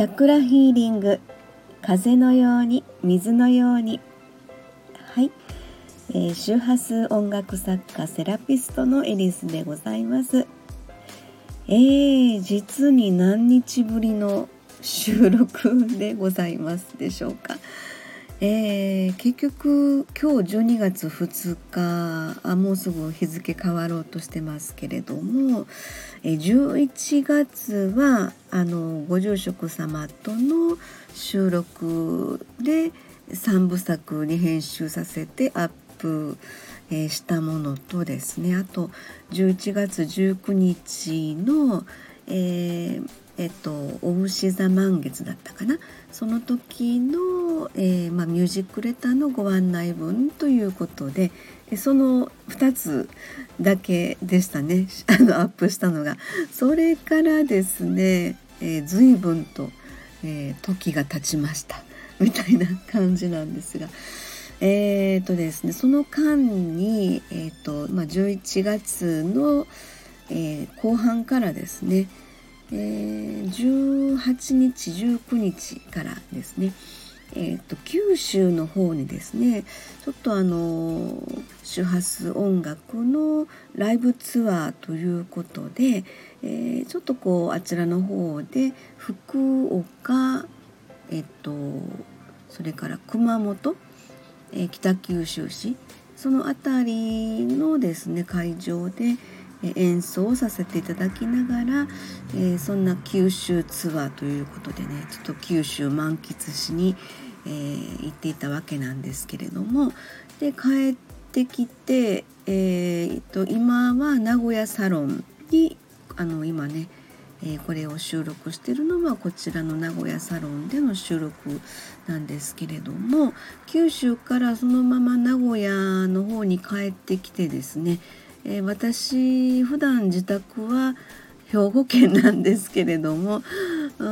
チャクラヒーリング。風のように水のように。はい、えー、周波数音楽作家セラピストのエリスでございます。えー、実に何日ぶりの収録でございますでしょうか。えー、結局今日12月2日あもうすぐ日付変わろうとしてますけれども、え11月はあのご住職様との収録で3部作に編集させてアップ、え、したものとですね。あと11月19日の、えーえっと、お牛座満月だったかな？その時の、えー、まあ、ミュージックレターのご案内文ということでその2つだけでしたね あのアップしたのが。それからですね、えー、随分と、えー、時が経ちましたみたいな感じなんですが。えーとですね、その間に、えーとまあ、11月の、えー、後半からですねえー、18日19日からですね、えーと、九州の方にですねちょっとあの周波数音楽のライブツアーということで、えー、ちょっとこうあちらの方で福岡えっ、ー、とそれから熊本、えー、北九州市その辺りのですね会場で、演奏をさせていただきながら、え、そんな九州ツアーということでねちょっと九州満喫しに、え、行っていたわけなんですけれどもで帰ってきて、えー、と今は名古屋サロンにあの今ねえ、これを収録してるのはこちらの名古屋サロンでの収録なんですけれども九州からそのまま名古屋の方に帰ってきてですねえー、私普段自宅は兵庫県なんですけれども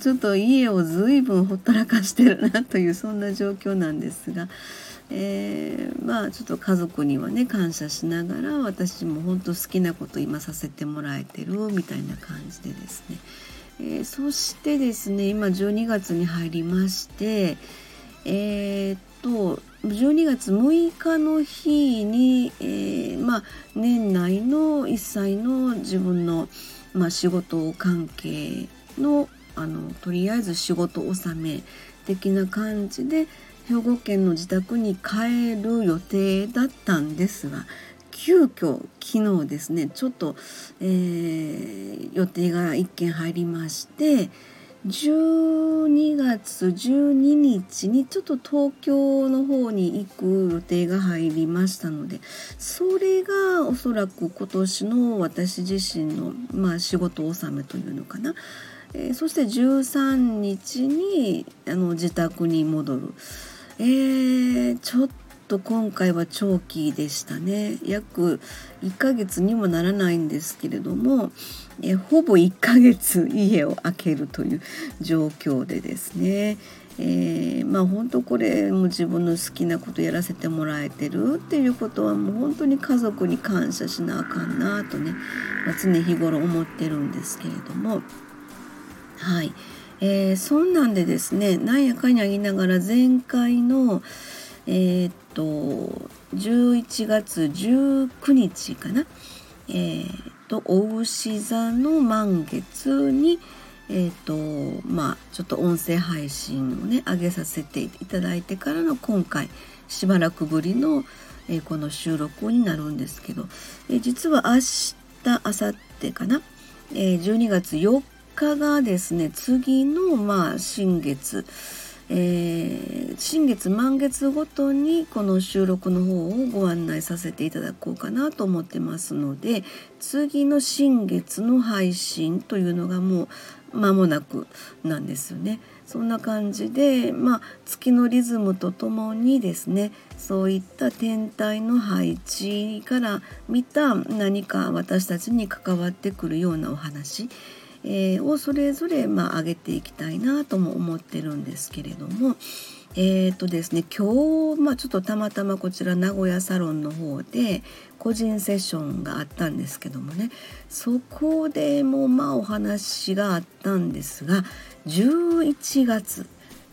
ちょっと家を随分ほったらかしてるなというそんな状況なんですが、えー、まあちょっと家族にはね感謝しながら私も本当好きなこと今させてもらえてるみたいな感じでですね、えー、そしてですね今12月に入りましてえー、っと12月6日の日に、えー、まあ、年内の一切の自分の、まあ、仕事関係のあのとりあえず仕事納め的な感じで兵庫県の自宅に帰る予定だったんですが急遽昨日ですねちょっと、えー、予定が1件入りまして12月12日にちょっと東京の方に行く予定が入りましたのでそれがおそらく今年の私自身の、まあ、仕事納めというのかな、えー、そして13日にあの自宅に戻る、えー、ちょっと今回は長期でしたね。約1ヶ月にもならないんですけれどもえほぼ1ヶ月家を空けるという状況でですね。えー、まあ本当これも自分の好きなことやらせてもらえてるっていうことはもう本当に家族に感謝しなあかんなとね、まあ、常日頃思ってるんですけれども。はい、えー、そんなんでですねなんやかんや言いながら前回のえー、っと11月19日かな、えー、とお牛座の満月にえーとまあ、ちょっと音声配信をね上げさせていただいてからの今回しばらくぶりの、えー、この収録になるんですけど、えー、実は明日明後日かな、えー、12月4日がですね次のまあ新月えー、新月満月ごとにこの収録の方をご案内させていただこうかなと思ってますので次の新月の配信というのがもう間もなくなんですよね。そんな感じで、まあ、月のリズムとともにですねそういった天体の配置から見た何か私たちに関わってくるようなお話えー、をそれぞれまあ上げていきたいなとも思ってるんですけれども。えーとですね、今日、まあ、ちょっとたまたまこちら名古屋サロンの方で個人セッションがあったんですけどもねそこでもまあお話があったんですが、11月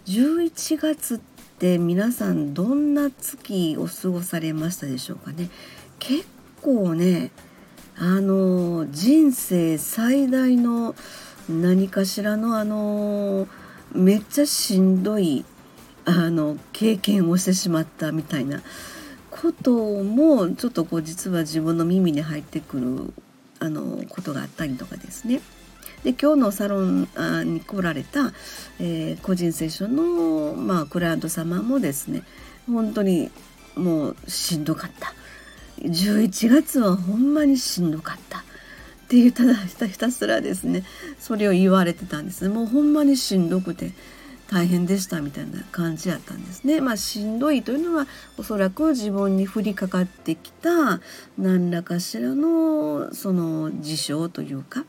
11月って皆さんどんな月を過ごされましたでしょうかね結構ねあの人生最大の何かしらのあのめっちゃしんどいあの経験をしてしまったみたいなこともちょっとこう実は自分の耳に入ってくるあのことがあったりとかですね。で今日のサロンに来られた、えー、個人セッションの、まあ、クライアント様もですね本当にもうしんどかった11月はほんまにしんどかったっていうただひたすらですねそれを言われてたんですねもうほんまにしんどくて大変でしたみたいな感じやったんですね。まあ、しんどいというのはおそらく自分に降りかかってきた何らかしらのその事象というか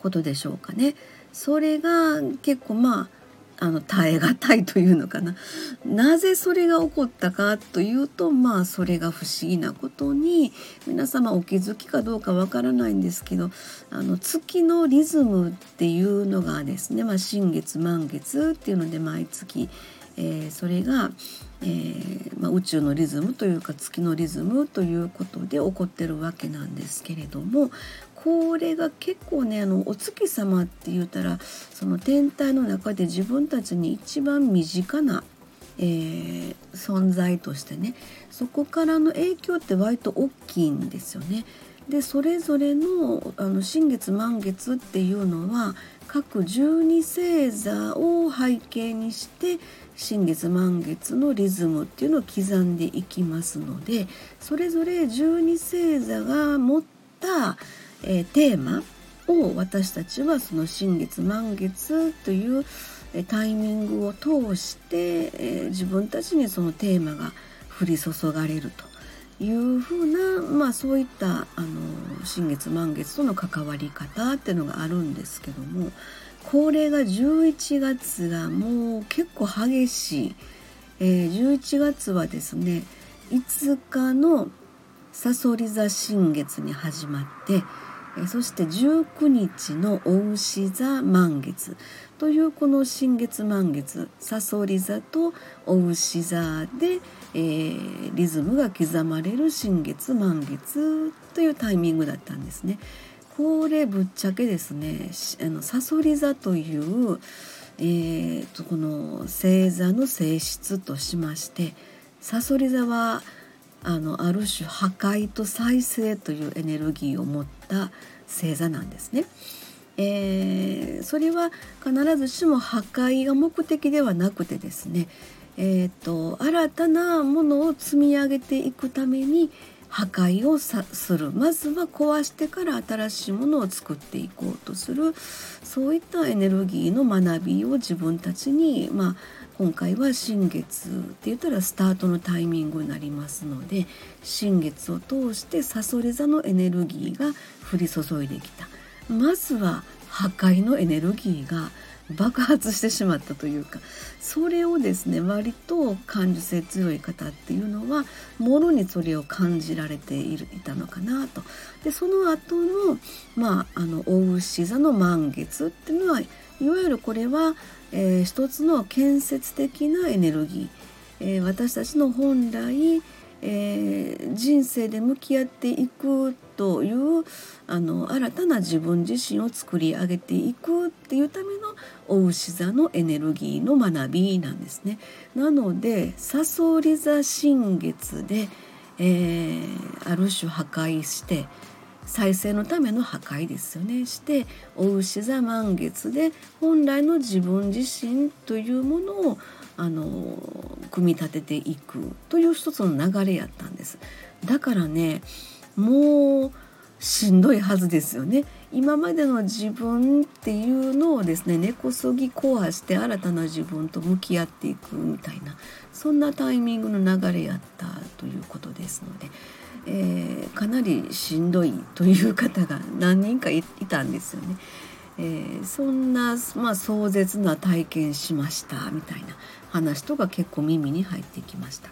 ことでしょうかね。それが結構まああの耐え難いというのかな。なぜそれが起こったかというとまあそれが不思議なことに皆様お気づきかどうかわからないんですけどあの月のリズムっていうのがですね、まあ、新月満月っていうので毎月、えー、それが、えー、まあ、宇宙のリズムというか月のリズムということで起こってるわけなんですけれどもこれが結構ねあのお月様って言ったらその天体の中で自分たちに一番身近な、えー、存在としてねそこからの影響って割と大きいんですよね。でそれぞれのあの新月満月っていうのは各12星座を背景にして新月満月のリズムっていうのを刻んでいきますのでそれぞれ12星座が持ったえー、テーマを私たちはその新月満月というタイミングを通して、えー、自分たちにそのテーマが降り注がれるというふうな、まあ、そういったあの新月満月との関わり方っていうのがあるんですけどもこれが11月がもう結構激しい、えー、11月はですね5日のさそり座新月に始まってえそして19日のお牛座満月というこの新月満月さそり座とお牛座で、えー、リズムが刻まれる新月満月というタイミングだったんですね。これぶっちゃけですねあのさそり座という、えーと、この星座の性質としましてさそり座はあのある種破壊と再生というエネルギーを持った星座なんですね。えー、それは必ずしも破壊が目的ではなくてですね、えーと、新たなものを積み上げていくために破壊をするまずは壊してから新しいものを作っていこうとするそういったエネルギーの学びを自分たちに、まあ、今回は新月って言ったらスタートのタイミングになりますので新月を通してさそり座のエネルギーが降り注いできた。まずは破壊のエネルギーが爆発してしまったというかそれをですね割と感受性強い方っていうのはもろにそれを感じられているいたのかなと。でその後のまああの大牛座の満月っていうのはいわゆるこれはえー、一つの建設的なエネルギー、えー、私たちの本来、えー、人生で向き合っていくというあの新たな自分自身を作り上げていくっていうためのお牛座のエネルギーの学びなんですね。なのでさそり座新月で、えー、ある種破壊して再生のための破壊ですよねしてお牛座満月で本来の自分自身というものをあの組み立てていくという一つの流れやったんですだからねもうしんどいはずですよね今までの自分っていうのをですね根こそぎ壊して新たな自分と向き合っていくみたいなそんなタイミングの流れやったということですのでえー、かなりしんどいという方が何人かいたんですよね。えー、そんな、まあ、壮絶な体験しましたみたいな話とか結構耳に入ってきました。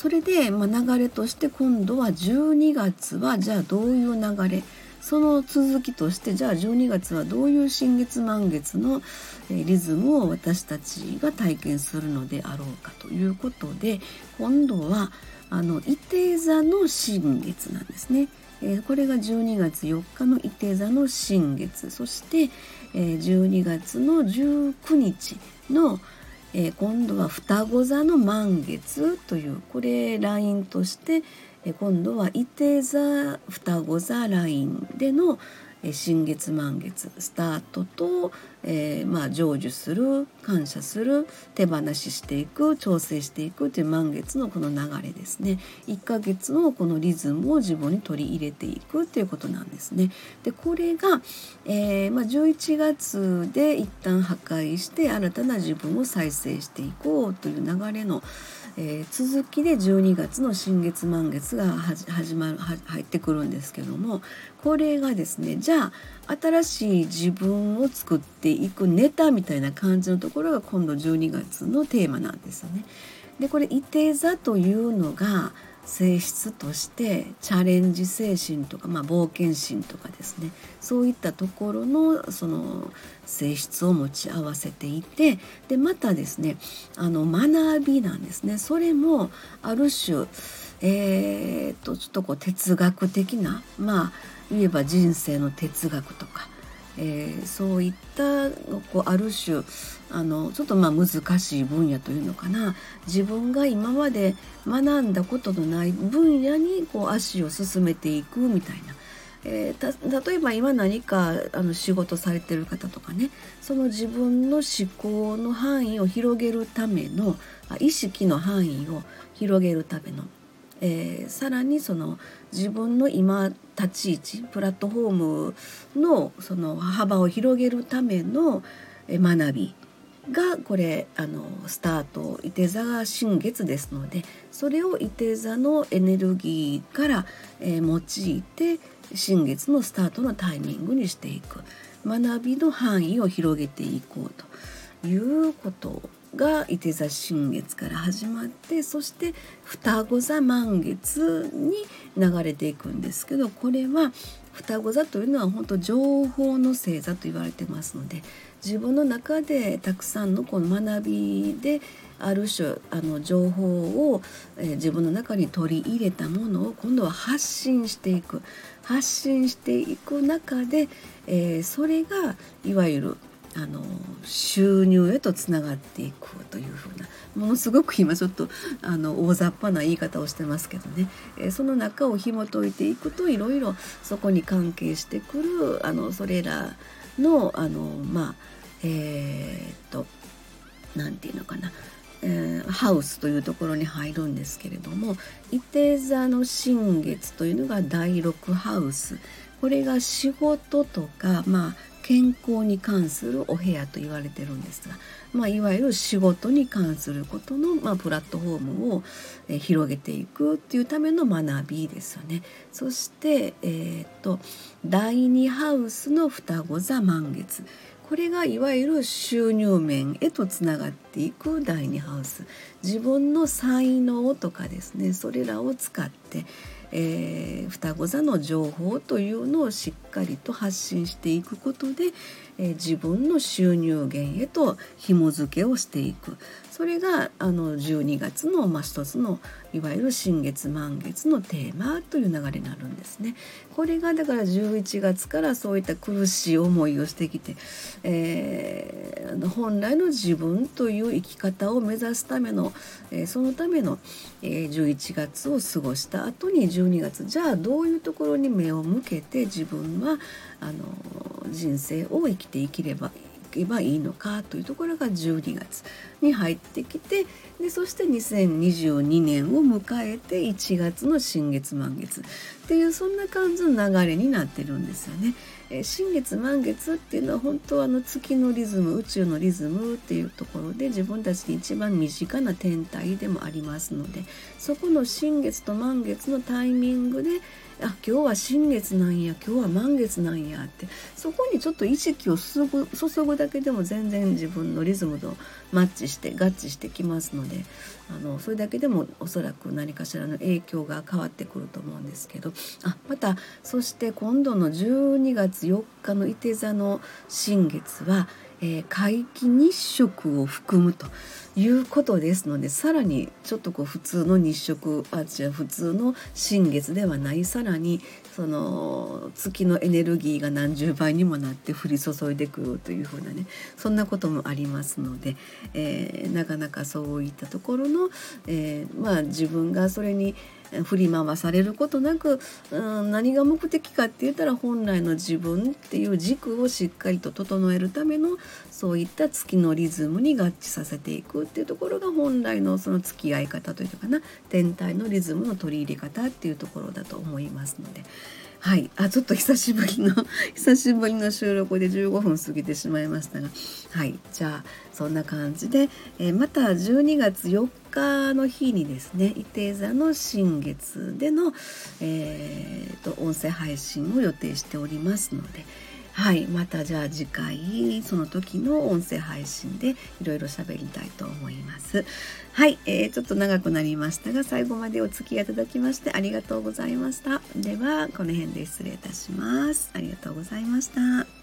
それで、ま、流れとして今度は12月はじゃあどういう流れその続きとしてじゃあ12月はどういう新月満月のリズムを私たちが体験するのであろうかということで今度はあの伊手座の新月なんですね。これが12月4日の伊手座の新月そして、12月の19日の、え今度は双子座の満月というこれラインとして、え今度は伊手座双子座ラインでの、新月満月スタートと、えー、まあ成就する感謝する手放ししていく調整していくという満月のこの流れですね1ヶ月のこのリズムを自分に取り入れていくということなんですね。でこれが、えー、まあ、11月で一旦破壊して新たな自分を再生していこうという流れの、えー、続きで12月の新月満月が始まる入ってくるんですけどもこれがですねじゃあ新しい自分を作っていくネタみたいな感じのところが今度12月のテーマなんですよね。でこれ「いて座」というのが性質としてチャレンジ精神とか、まあ、冒険心とかですね。そういったところのその性質を持ち合わせていてでまたですねあの学びなんですね。それもある種えー、っとちょっとこう哲学的なまあ言えば人生の哲学とか、えー、そういったこうある種あのちょっとまあ難しい分野というのかな自分が今まで学んだことのない分野にこう足を進めていくみたいな。えー、例えば今何かあの仕事されてる方とかねその自分の思考の範囲を広げるための意識の範囲を広げるためのえー、さらにその自分の今立ち位置プラットフォームのその幅を広げるための学びがこれあのスタートいて座が新月ですのでそれをいて座のエネルギーから、えー、用いて新月のスタートのタイミングにしていく。学びの範囲を広げていこうということ。が伊手座新月から始まってそして双子座満月に流れていくんですけどこれは双子座というのは本当情報の星座と言われてますので自分の中でたくさんのこの学びである種あの情報を、えー、自分の中に取り入れたものを今度は発信していく。発信していく中で、えー、それがいわゆるあの収入へとつながっていくというふうなものすごく今ちょっとあの大雑把な言い方をしてますけどね、え、その中を紐解いていくといろいろそこに関係してくるあのそれらのあのまあえー、っと何て言うのかな。えー、ハウスというところに入るんですけれども伊手座の新月というのが第6ハウス。これが仕事とか、まあ、健康に関するお部屋と言われてるんですが、まあ、いわゆる仕事に関することの、まあ、プラットフォームを、え広げていくっていうための学びですよね。そして、えー、っと第2ハウスの双子座満月これがいわゆる収入面へとつながっていく第2ハウス自分の才能とかですねそれらを使ってえー、双子座の情報というのをしっかりと発信していくことで、えー、自分の収入源へと紐付けをしていくそれがあの12月の、まあ、一つのいわゆる新月満月のテーマという流れになるんですね。これがだから11月からそういった苦しい思いをしてきて、えー、本来の自分という生き方を目指すための、えー、そのための、えー、11月を過ごした後に12月じゃあどういうところに目を向けて自分はあの人生を生きていければいけばいいのかというところが12月に入ってきてでそして2022年を迎えて1月の新月満月っていうそんな感じの流れになってるんですよね。え新月満月っていうのは本当はあの月のリズム宇宙のリズムっていうところで自分たちに一番身近な天体でもありますのでそこの新月と満月のタイミングであ今日は新月なんや今日は満月なんやってそこにちょっと意識を注ぐだけでも全然自分のリズムとマッチして合致してきますのであのそれだけでもおそらく何かしらの影響が変わってくると思うんですけどあまたそして今度の12月4日の伊手座の新月は、えー、皆既日食を含むと。いうことですのでさらにちょっとこう普通の日食あ違う普通の新月ではない。さらにその月のエネルギーが何十倍にもなって降り注いでくるというふうなねそんなこともありますので、えー、なかなかそういったところの、えー、まあ自分がそれに振り回されることなく、うん、何が目的かって言ったら本来の自分っていう軸をしっかりと整えるためのそういった月のリズムに合致させていくっていうところが本来のその付き合い方というかな天体のリズムの取り入れ方っていうところだと思いますので。はい、あちょっと久しぶりの 久しぶりの収録で15分過ぎてしまいましたがはいじゃあそんな感じで、えー、また12月4日の日にですね伊手座の新月での、えーと、音声配信を予定しておりますので。はい、またじゃあ次回その時の音声配信でいろいろ喋りたいと思います。はい、えー、ちょっと長くなりましたが最後までお付き合いいただきましてありがとうございました。ではこの辺で失礼いたします。ありがとうございました。